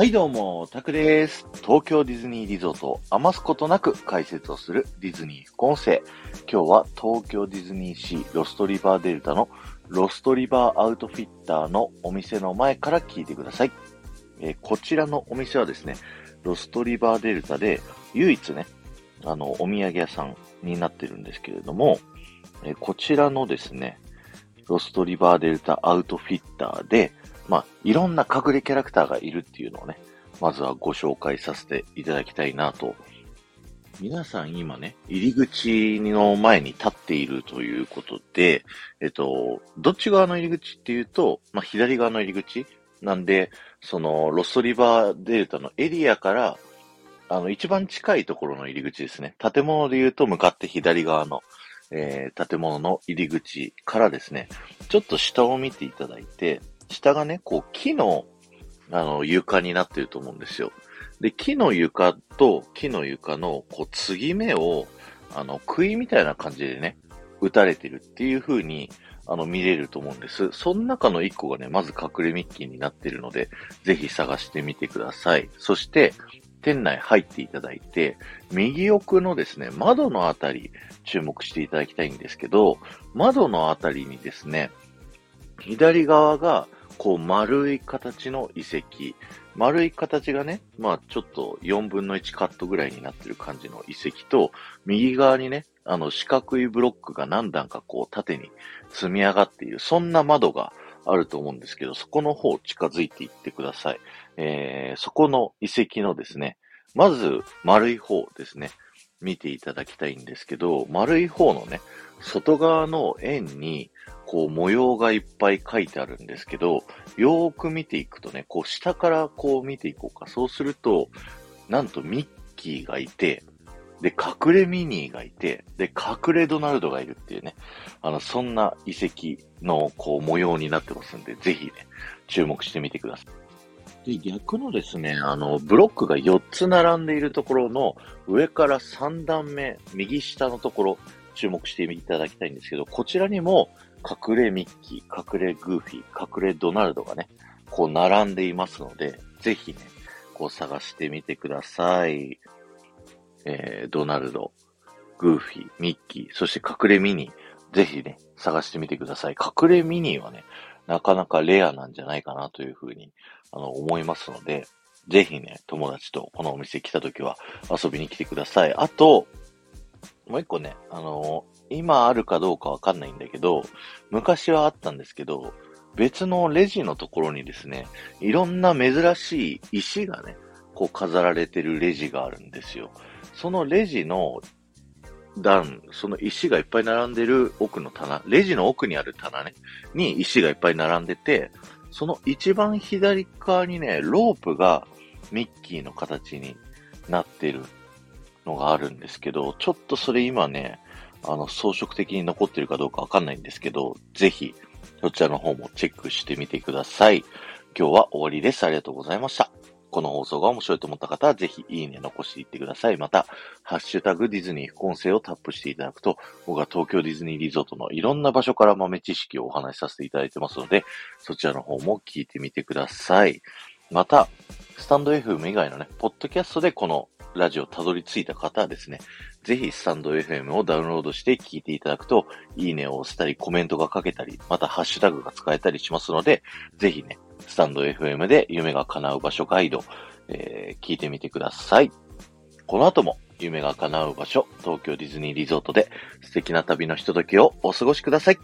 はいどうも、タクです。東京ディズニーリゾートを余すことなく解説をするディズニー副音声。今日は東京ディズニーシーロストリバーデルタのロストリバーアウトフィッターのお店の前から聞いてください。えー、こちらのお店はですね、ロストリバーデルタで唯一ね、あの、お土産屋さんになってるんですけれども、えー、こちらのですね、ロストリバーデルタアウトフィッターで、まあ、いろんな隠れキャラクターがいるっていうのをね、まずはご紹介させていただきたいなと。皆さん今ね、入り口の前に立っているということで、えっと、どっち側の入り口っていうと、まあ、左側の入り口なんで、その、ロストリバーデルタのエリアから、あの、一番近いところの入り口ですね。建物で言うと向かって左側の、えー、建物の入り口からですね、ちょっと下を見ていただいて、下がね、こう木の、あの、床になってると思うんですよ。で、木の床と木の床の、こう、継ぎ目を、あの、杭みたいな感じでね、打たれてるっていう風に、あの、見れると思うんです。その中の一個がね、まず隠れミッキーになってるので、ぜひ探してみてください。そして、店内入っていただいて、右奥のですね、窓のあたり、注目していただきたいんですけど、窓のあたりにですね、左側がこう丸い形の遺跡。丸い形がね、まあちょっと4分の1カットぐらいになってる感じの遺跡と、右側にね、あの四角いブロックが何段かこう縦に積み上がっている、そんな窓があると思うんですけど、そこの方近づいていってください。えー、そこの遺跡のですね、まず丸い方ですね、見ていただきたいんですけど、丸い方のね、外側の円に、こう模様がいっぱい書いてあるんですけど、よーく見ていくとね、こう下からこう見ていこうか。そうすると、なんとミッキーがいて、で、隠れミニーがいて、で、隠れドナルドがいるっていうね、あの、そんな遺跡のこう模様になってますんで、ぜひね、注目してみてください。で、逆のですね、あの、ブロックが4つ並んでいるところの上から3段目、右下のところ、注目していただきたいんですけど、こちらにも隠れミッキー、隠れグーフィー、隠れドナルドがね、こう並んでいますので、ぜひね、こう探してみてください。えー、ドナルド、グーフィー、ミッキー、そして隠れミニー、ぜひね、探してみてください。隠れミニーはね、なかなかレアなんじゃないかなというふうに、あの、思いますので、ぜひね、友達とこのお店来た時は遊びに来てください。あと、もう一個ね、あの今あるかどうかわかんないんだけど、昔はあったんですけど、別のレジのところにですね、いろんな珍しい石がね、こう飾られてるレジがあるんですよ。そのレジの段、その石がいっぱい並んでる奥の棚、レジの奥にある棚ね、に石がいっぱい並んでて、その一番左側にね、ロープがミッキーの形になってるのがあるんですけど、ちょっとそれ今ね、あの、装飾的に残ってるかどうかわかんないんですけど、ぜひ、そちらの方もチェックしてみてください。今日は終わりです。ありがとうございました。この放送が面白いと思った方は、ぜひいいね残していってください。また、ハッシュタグディズニー副音声をタップしていただくと、僕は東京ディズニーリゾートのいろんな場所から豆知識をお話しさせていただいてますので、そちらの方も聞いてみてください。また、スタンド FM 以外のね、ポッドキャストでこのラジオたどり着いた方はですね、ぜひスタンド FM をダウンロードして聞いていただくと、いいねを押したり、コメントが書けたり、またハッシュタグが使えたりしますので、ぜひね、スタンド FM で夢が叶う場所ガイド、えー、聞いてみてください。この後も夢が叶う場所、東京ディズニーリゾートで素敵な旅のひとときをお過ごしください。